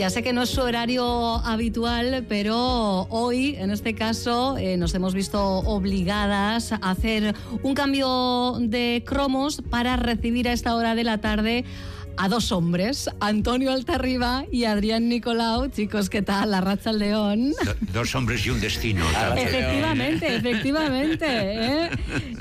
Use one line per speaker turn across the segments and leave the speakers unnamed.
Ya sé que no es su horario habitual, pero hoy, en este caso, eh, nos hemos visto obligadas a hacer un cambio de cromos para recibir a esta hora de la tarde a dos hombres, Antonio Altarriba y Adrián Nicolau. Chicos, ¿qué tal? La racha al león.
dos hombres y un destino.
efectivamente, efectivamente. ¿eh?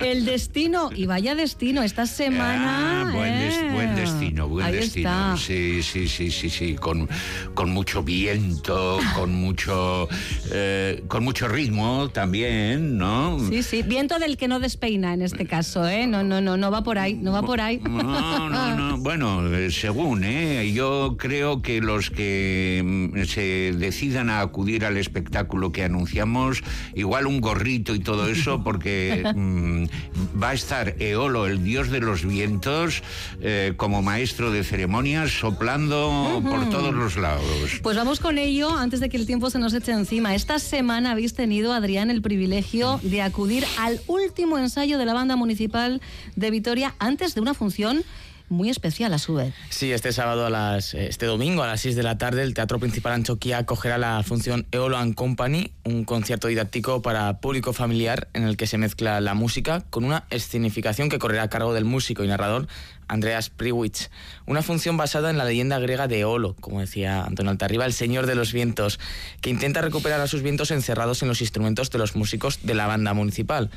El destino, y vaya destino, esta semana.
Ah, buen, ¿eh? destino, buen destino. Sí, sí, sí, sí, sí. Con, con mucho viento, con mucho, eh, con mucho ritmo también, ¿no?
Sí, sí. Viento del que no despeina en este caso, ¿eh? No, no, no, no va por ahí, no va por ahí.
No, no, no. Bueno, según, ¿eh? Yo creo que los que mm, se decidan a acudir al espectáculo que anunciamos, igual un gorrito y todo eso, porque mm, va a estar Eolo, el dios de los vientos, eh, como maestro de ceremonias, soplando por todos los lados.
Pues vamos con ello antes de que el tiempo se nos eche encima. Esta semana habéis tenido, Adrián, el privilegio de acudir al último ensayo de la banda municipal de Vitoria antes de una función muy especial a su vez.
Sí, este sábado a las, este domingo a las 6 de la tarde el Teatro Principal Anchoquia acogerá la función Eolo and Company, un concierto didáctico para público familiar en el que se mezcla la música con una escenificación que correrá a cargo del músico y narrador Andreas Priwitz. Una función basada en la leyenda griega de Eolo, como decía Antonio Altarriba, el señor de los vientos, que intenta recuperar a sus vientos encerrados en los instrumentos de los músicos de la banda municipal.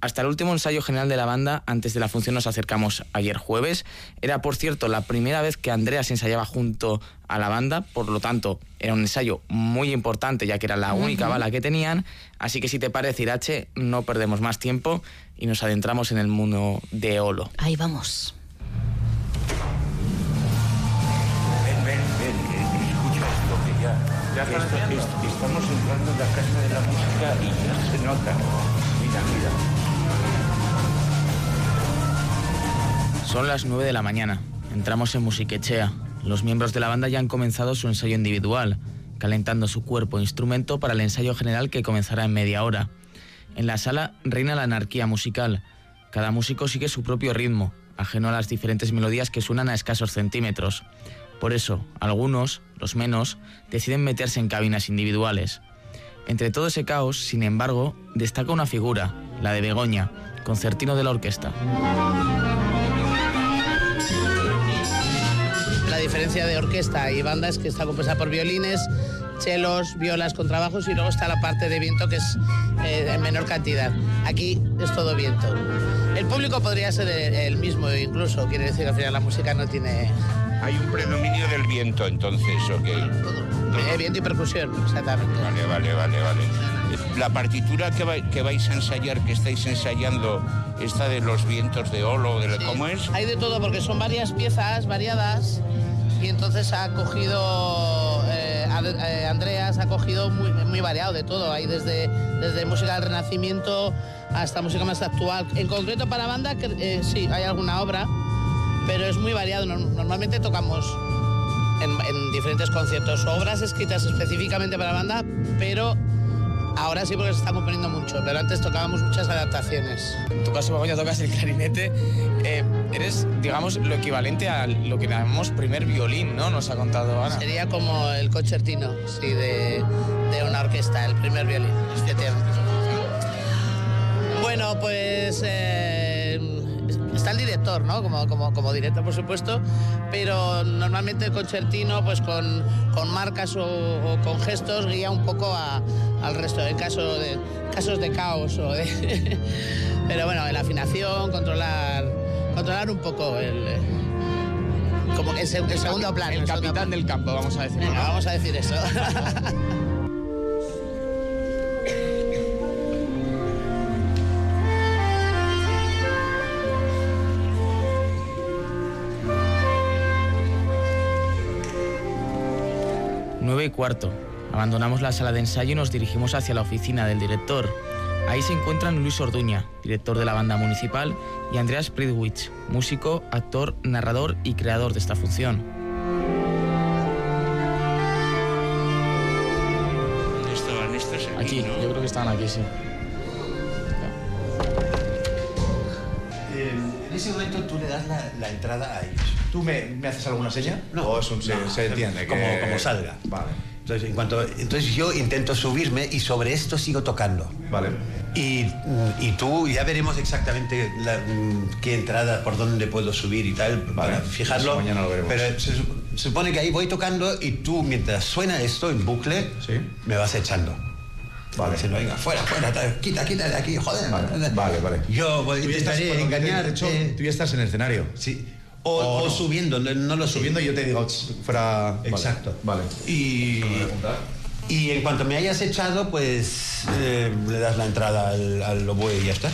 Hasta el último ensayo general de la banda, antes de la función nos acercamos ayer jueves. Era, por cierto, la primera vez que Andreas ensayaba junto a la banda, por lo tanto, era un ensayo muy importante, ya que era la única bala que tenían. Así que si te parece, Irache, no perdemos más tiempo y nos adentramos en el mundo de Eolo.
Ahí vamos.
Estamos entrando en la casa de la música y ya se nota. Mira, mira.
Son las 9 de la mañana. Entramos en Musiquechea. Los miembros de la banda ya han comenzado su ensayo individual, calentando su cuerpo e instrumento para el ensayo general que comenzará en media hora. En la sala reina la anarquía musical. Cada músico sigue su propio ritmo, ajeno a las diferentes melodías que suenan a escasos centímetros. Por eso, algunos, los menos, deciden meterse en cabinas individuales. Entre todo ese caos, sin embargo, destaca una figura, la de Begoña, concertino de la orquesta.
La diferencia de orquesta y banda es que está compuesta por violines, chelos, violas, contrabajos y luego está la parte de viento que es eh, en menor cantidad. Aquí es todo viento. El público podría ser el mismo incluso, quiere decir que al final la música no tiene
hay un predominio del viento entonces, ¿ok?
Eh, viento y percusión, exactamente.
Vale, vale, vale, vale. La partitura que, que vais a ensayar, que estáis ensayando, esta de los vientos de Olo, de, ¿cómo es?
Hay de todo, porque son varias piezas variadas y entonces ha cogido, eh, eh, Andreas ha cogido muy, muy variado de todo. Hay desde, desde música del Renacimiento hasta música más actual. En concreto para banda, sí, hay alguna obra pero es muy variado. Normalmente tocamos en, diferentes conciertos obras escritas específicamente para la banda, pero ahora sí porque se está componiendo mucho, pero antes tocábamos muchas adaptaciones.
En tu caso, ya tocas el clarinete. Eh, eres, digamos, lo equivalente a lo que llamamos primer violín, ¿no? Nos ha contado Ana.
Sería como el concertino, sí, de, una orquesta, el primer violín, Bueno, pues... Eh, está el director, ¿no? Como, como, como director, por supuesto, pero normalmente el concertino, pues con, con marcas o, con gestos, guía un poco al resto, en caso de, casos de caos o de... pero bueno, en la afinación, controlar, controlar un poco el... Como el, segundo plano.
El, capitán del campo, vamos a decir.
vamos a decir eso.
9 y cuarto. Abandonamos la sala de ensayo y nos dirigimos hacia la oficina del director. Ahí se encuentran Luis Orduña, director de la banda municipal, y Andreas Pridwitz, músico, actor, narrador y creador de esta función.
¿Dónde estaban estos
aquí? yo creo que estaban aquí, sí.
Ese momento tú le das la, la entrada a ellos.
¿Tú me, me haces alguna seña?
No.
¿O es un, se,
No,
se entiende?
como-
que-
como salga.
Vale.
Entonces, en cuanto, entonces yo intento subirme y sobre esto sigo tocando.
Vale.
Y, y tú ya veremos exactamente la- mm, qué entrada, por dónde puedo subir y tal,
Vale.
para fijarlo.
Eso mañana lo veremos.
Pero se supone que ahí voy tocando y tú, mientras suena esto en bucle,
Sí.
me vas echando.
Vale.
Diciendo, venga, fuera, fuera, quita, quita de aquí, joder.
Vale, vale, vale.
Yo voy,
Tú estás,
engañar. eh,
tú ya estás en el escenario.
sí. O,
O
o
no.
subiendo, no, lo.
Subiendo y yo te digo, "Ch, fuera... Vale.
Exacto.
Vale.
Y, y en cuanto me hayas echado, pues eh, le das la entrada al, al oboe y ya está.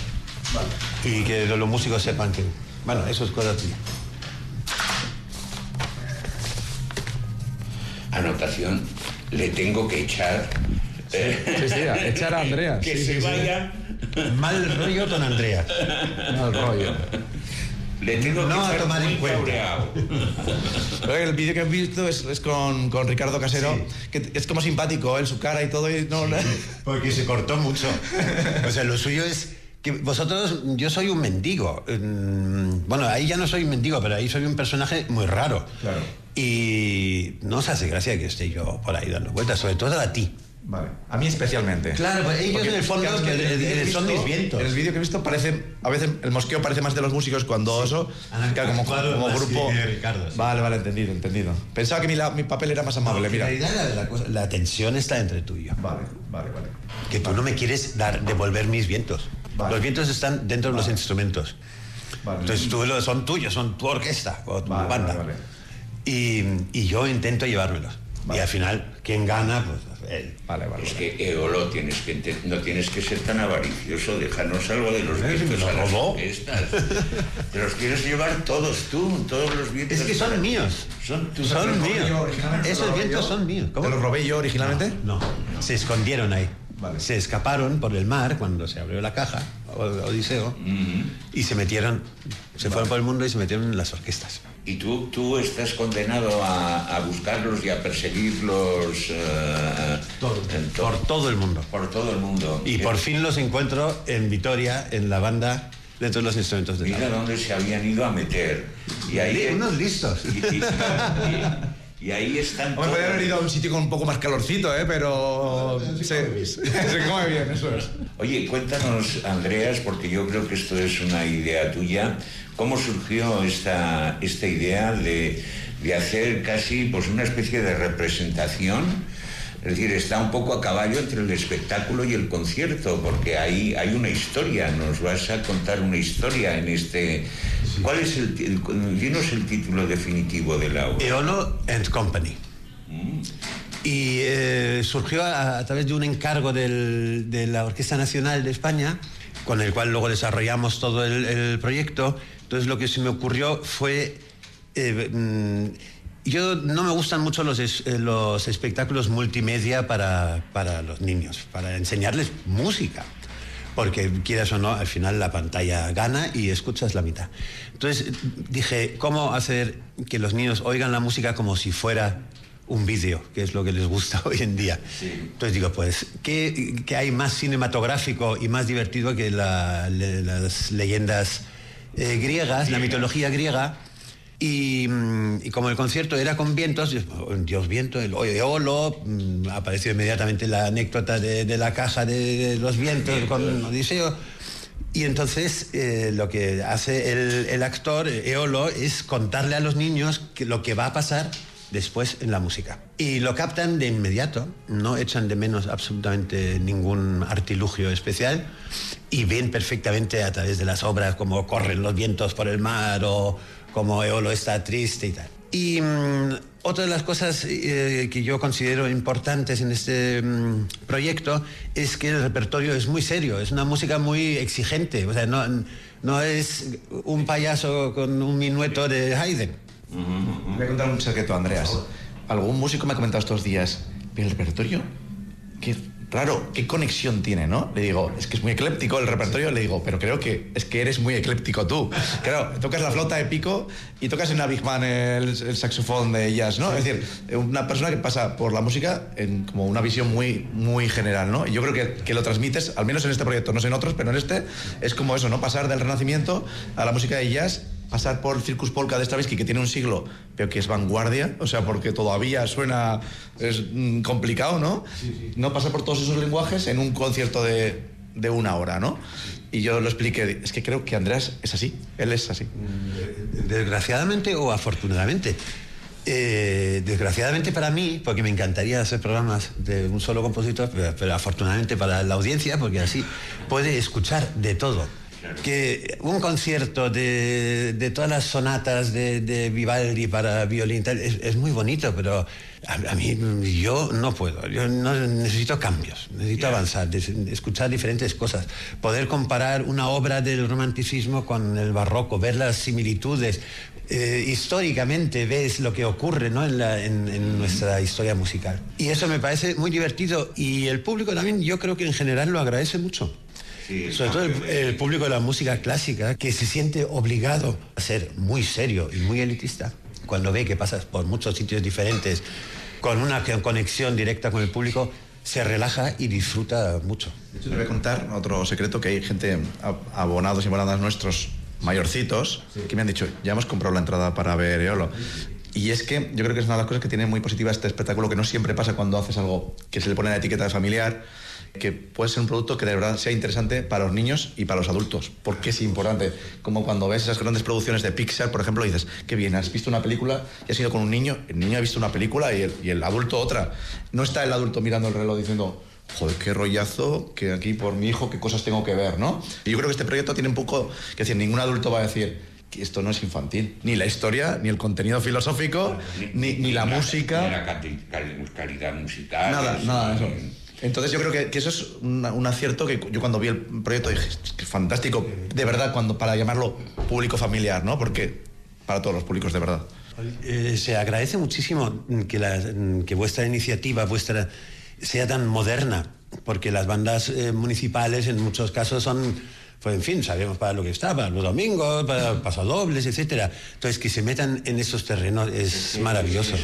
Y que los músicos sepan que. Bueno, eso es cosa tuya.
Anotación, le tengo que echar.
Sí, sí, a- echar a Andrea.
que
sí,
se
sí, sí.
vaya.
Mal rollo con Andrea.
Mal rollo.
Le tengo que
No a
echar
tomar en cuenta.
El vídeo que has visto es, es con, con Ricardo Casero,
Sí.
que es como simpático, él, su cara y todo. Y no,
Porque se cortó mucho. O sea, lo suyo es que vosotros, yo soy un mendigo. Mm, Bueno, ahí ya no soy un mendigo, pero ahí soy un personaje muy raro.
Claro.
Y no os hace gracia que esté yo por ahí dando vueltas, sobre todo a ti.
Vale. A mí especialmente.
Claro, pues ellos
Porque,
en el fondo
que el que he
son mis vientos.
En el vídeo que he visto parece, a veces el mosqueo parece más de los músicos cuando claro, como,
claro,
como grupo.
que Ricardo, sí.
Vale, vale, entendido, entendido. Pensaba que mi, la- mi papel era más amable,
en
mira.
realidad la, la cosa- la tensión está entre tú y yo.
Vale, vale, vale.
Que tú no me quieres dar, devolver mis vientos.
Vale.
Los vientos están dentro de los instrumentos.
Vale.
Entonces tú son tuyos, son tu orquesta o tu
Vale,
banda.
vale, vale.
Y, y yo intento llevármelos.
Vale.
Y al final, ¿quién gana? Pues él.
Vale, vale.
Es
vale.
que Eolo tienes que ente- no tienes que ser tan avaricioso, déjanos algo de los
Eh,
vientos a las orquestas. Te los quieres llevar todos tú, todos los vientos.
Es que son
para-
míos.
Son tus
Son
¿Te los robé yo
míos. Esos vientos
yo?
son míos.
¿Te los robé yo originalmente?
No, se escondieron ahí.
Vale.
Se escaparon por el mar cuando se abrió la caja, Odiseo, y se metieron, se fueron por el mundo y se metieron en las orquestas.
Y tú, tú estás condenado a, a buscarlos y a perseguirlos eh, en to-
Por todo el mundo.
por todo el mundo.
Y
Eh,
por fin los encuentro en Vitoria, en la banda, dentro de los instrumentos de
Mira dónde se habían ido a meter. Y ahí,
Unos listos.
y, y- y- y ahí están
Hombre, podría haber ido a un sitio con un poco más calorcito, ¿eh? Pero se, se come bien, eso es.
Oye, cuéntanos, Andreas, porque yo creo que esto es una idea tuya. ¿Cómo surgió esta, esta idea de, de hacer casi pues, una especie de representación? Es decir, está un poco a caballo entre el espectáculo y el concierto, porque ahí hay una historia. Nos vas a contar una historia en este. ¿Cuál es el, el- dinos el título definitivo de la obra?
Eolo and Company. Y eh, surgió a, a través de un encargo del- de la Orquesta Nacional de España, con el cual luego desarrollamos todo el, el proyecto. Entonces lo que se me ocurrió fue... eh, mm, yo no me gustan mucho los, es- eh, los espectáculos multimedia para, para los niños, para enseñarles música porque quieras o no, al final la pantalla gana y escuchas la mitad. Entonces dije, ¿cómo hacer que los niños oigan la música como si fuera un vídeo, que es lo que les gusta hoy en día? Entonces digo, pues, ¿qué, qué hay más cinematográfico y más divertido que la- le- las leyendas eh, griegas, la mitología griega? Y, mm, y como el concierto era con vientos, oh, Dios viento, el Eolo, mm, apareció inmediatamente la anécdota de, de la caja de, los vientos con Odiseo. Y entonces eh, lo que hace el, el actor, eh, Eolo, es contarle a los niños que lo que va a pasar después en la música. Y lo captan de inmediato, no echan de menos absolutamente ningún artilugio especial y ven perfectamente a través de las obras cómo corren los vientos por el mar o cómo Eolo está triste y tal. Y mm, otra de las cosas eh, que yo considero importantes en este mm, proyecto es que el repertorio es muy serio, es una música muy exigente, o sea, no, no es un payaso con un minueto de Haydn.
Voy a contar un secreto, Andreas. Algún músico me ha comentado estos días, pero el repertorio, ¿qué, raro, ¿qué conexión tiene, no? Le digo, es que es muy ecléptico el repertorio, le digo, pero creo que es que eres muy ecléptico tú. Claro, tocas la flauta de pico y tocas en la Big el saxofón de jazz, ¿no? Es decir, una persona que pasa por la música en como una visión muy, muy general, ¿no? Y yo creo que, que lo transmites, al menos en este proyecto, no sé en otros, pero en este es como eso, ¿no? Pasar del renacimiento a la música de jazz pasar por Circus Polka de Stravinsky, que tiene un siglo, pero que es vanguardia, o sea, porque todavía suena, es mm, complicado, ¿no? No pasar por todos esos lenguajes en un concierto de, de una hora, ¿no? Y yo lo expliqué, es que creo que Andrés es así, él es así.
Desgraciadamente o afortunadamente. Eh, desgraciadamente para mí, porque me encantaría hacer programas de un solo compositor, pero, pero afortunadamente para la audiencia, porque así puede escuchar de todo que un concierto de, de todas las sonatas de, de, Vivaldi para violín tal, es, es, muy bonito, pero a, a, mí yo no puedo, yo no, necesito cambios, necesito avanzar, escuchar diferentes cosas, poder comparar una obra del romanticismo con el barroco, ver las similitudes. Eh, históricamente ves lo que ocurre ¿no? en, la, en, en nuestra historia musical. Y eso me parece muy divertido y el público también yo creo que en general lo agradece mucho. Sí, Sobre todo el, el, público de la música clásica, que se siente obligado a ser muy serio y muy elitista, cuando ve que pasas por muchos sitios diferentes, con una conexión directa con el público, se relaja y disfruta mucho.
De hecho, te voy a contar otro secreto, que hay gente, abonados y abonadas nuestros, mayorcitos, sí. que me han dicho, ya hemos comprado la entrada para ver Eolo. Y es que yo creo que es una de las cosas que tiene muy positiva este espectáculo, que no siempre pasa cuando haces algo que se le pone la etiqueta de familiar, que puede ser un producto que de verdad sea interesante para los niños y para los adultos. Porque es importante. Como cuando ves esas grandes producciones de Pixar, por ejemplo, y dices, qué bien, has visto una película y has ido con un niño, el niño ha visto una película y el, y el adulto otra. No está el adulto mirando el reloj diciendo, joder, qué rollazo, que aquí por mi hijo, qué cosas tengo que ver, ¿no? Y yo creo que este proyecto tiene un poco, que decir, ningún adulto va a decir, que esto no es infantil. Ni la historia, ni el contenido filosófico, ni, ni, ni la, la, música.
Ni la calidad musical.
Nada, nada, eso. Entonces yo creo que, que eso es una, un acierto que yo cuando vi el proyecto dije, que fantástico, de verdad, cuando para llamarlo público familiar, ¿no? Porque para todos los públicos, de verdad.
Eh, se agradece muchísimo que, la, que vuestra iniciativa, vuestra sea tan moderna, porque las bandas eh, municipales en muchos casos son pues en fin, sabemos para lo que está, para los domingos, para pasodobles, etcétera. Entonces, que se metan en esos terrenos es maravilloso.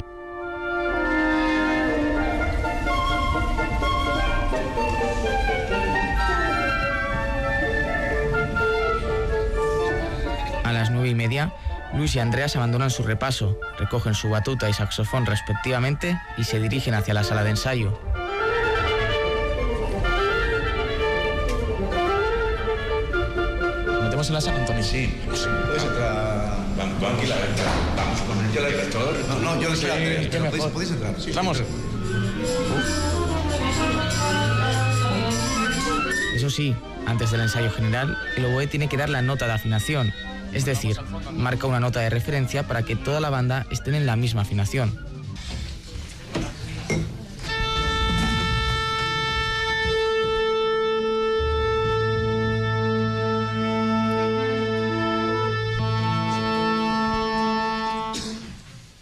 Luis y Andreas abandonan su repaso, recogen su batuta y saxofón respectivamente y se dirigen hacia la sala de ensayo. en la sala, Antonio?
Sí, sí. Puedes entrar.
Vamos, vamos, vamos con el director.
No, no, yo le
qué
¿Podéis, entrar? Sí,
Vamos.
sí.
Eso sí, antes del ensayo general, el oboe tiene que dar la nota de afinación, es decir, marca una nota de referencia para que toda la banda estén en la misma afinación.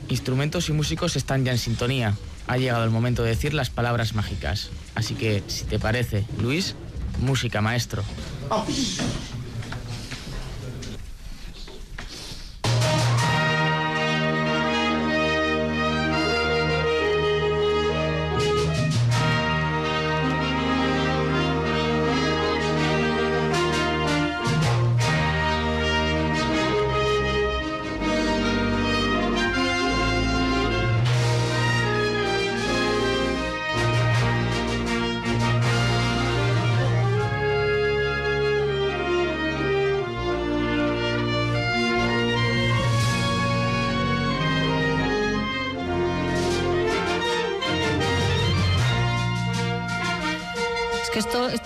Instrumentos y músicos están ya en sintonía. Ha llegado el momento de decir las palabras mágicas. Así que, si te parece, Luis, música maestro.
esto,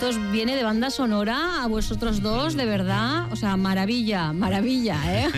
esto viene de banda sonora a vosotros dos, de verdad. O sea, maravilla, maravilla, ¿eh?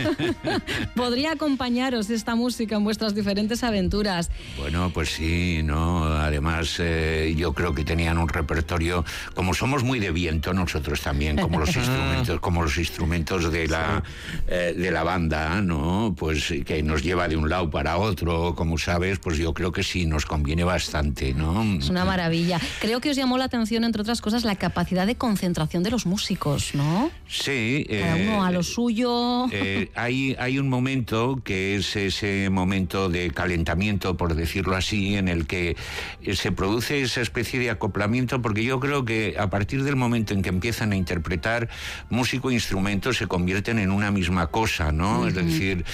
Podría acompañaros esta música en vuestras diferentes aventuras.
Bueno, pues sí, ¿no? Además, eh, yo creo que tenían un repertorio, como somos muy de viento nosotros también, como los instrumentos, como los instrumentos de la, eh, de la banda, ¿no? Pues que nos lleva de un lado para otro, como sabes, pues yo creo que sí, nos conviene bastante, ¿no?
Es una maravilla. Creo que os llamó la atención, entre otras cosas, la capacidad de concentración de los músicos, ¿no?
Sí.
Cada uno a lo suyo.
hay, hay un momento que es ese momento de calentamiento, por decirlo así, en el que se produce esa especie de acoplamiento, porque yo creo que a partir del momento en que empiezan a interpretar, músico e instrumento se convierten en una misma cosa, ¿no? Es decir,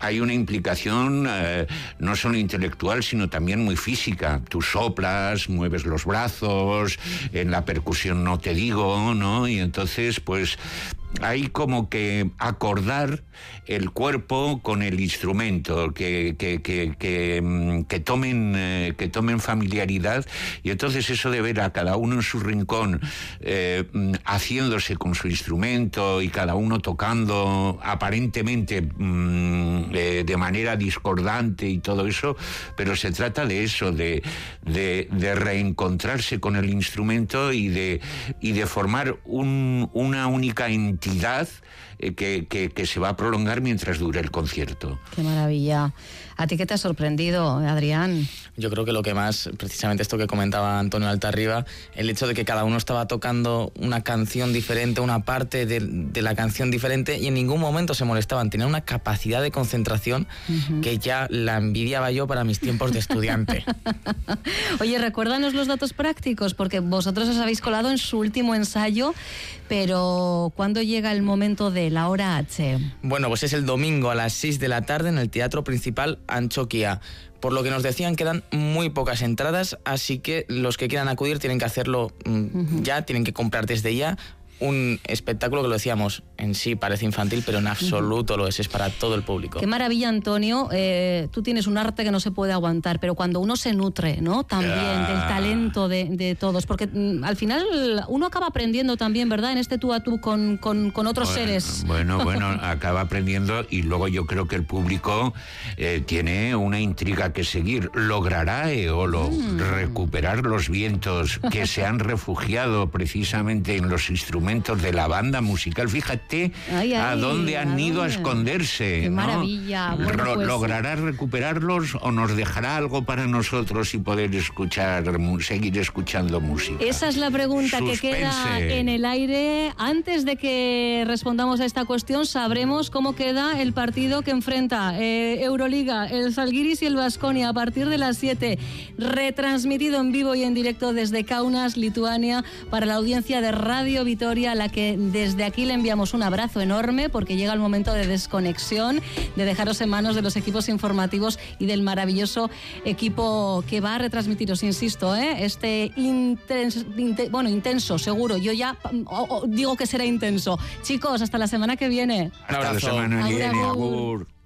hay una implicación eh, no solo intelectual, sino también muy física. Tú soplas, mueves los brazos, en la percusión no te digo, ¿no? Y entonces, pues hay como que acordar el cuerpo con el instrumento, que, que, que, mm, tomen, eh, que tomen familiaridad y entonces eso de ver a cada uno en su rincón eh, mm, haciéndose con su instrumento y cada uno tocando aparentemente mm, eh, de manera discordante y todo eso, pero se trata de eso, de, de, reencontrarse con el instrumento y de, y de formar una única entidad eh, que, se va a prolongar mientras dure el concierto.
Qué maravilla. ¿A ti qué te ha sorprendido, Adrián?
Yo creo que lo que más, precisamente esto que comentaba Antonio Altarriba, el hecho de que cada uno estaba tocando una canción diferente, una parte de, la canción diferente y en ningún momento se molestaban. Tenían una capacidad de concentración que ya la envidiaba yo para mis tiempos de estudiante.
Oye, recuérdanos los datos prácticos, porque vosotros os habéis colado en su último ensayo, pero ¿cuándo llega el momento de la hora H?
Bueno, pues es el domingo a las 6 de la tarde en el Teatro Principal Anchoquia. Por lo que nos decían quedan muy pocas entradas, así que los que quieran acudir tienen que hacerlo mm, ya, tienen que comprar desde ya un espectáculo que lo decíamos, en sí parece infantil, pero en absoluto lo es, es para todo el público.
Qué maravilla, Antonio. Eh, tú tienes un arte que no se puede aguantar, pero cuando uno se nutre, ¿no? También del talento de, todos, porque mm, al final uno acaba aprendiendo también, ¿verdad? En este tú a tú con, con, otros seres.
Bueno, bueno, acaba aprendiendo y luego yo creo que el público eh, tiene una intriga que seguir. ¿Logrará Eolo mm. recuperar los vientos que se han refugiado precisamente en los instrumentos? De la banda musical. Fíjate a dónde han ido a esconderse.
Qué maravilla.
Pues, ¿Logrará recuperarlos o nos dejará algo para nosotros y poder escuchar, seguir escuchando música?
Esa es la pregunta que queda en el aire. Antes de que respondamos a esta cuestión, sabremos cómo queda el partido que enfrenta eh, Euroliga, el Salguiris y el Vasconia a partir de las 7. Retransmitido en vivo y en directo desde Kaunas, Lituania, para la audiencia de Radio Vitoria a la que desde aquí le enviamos un abrazo enorme porque llega el momento de desconexión, de dejaros en manos de los equipos informativos y del maravilloso equipo que va a retransmitiros, insisto, ¿eh? este intenso, bueno, intenso, seguro. Yo ya digo que será intenso. Chicos, hasta la semana que viene.
Hasta la semana que viene.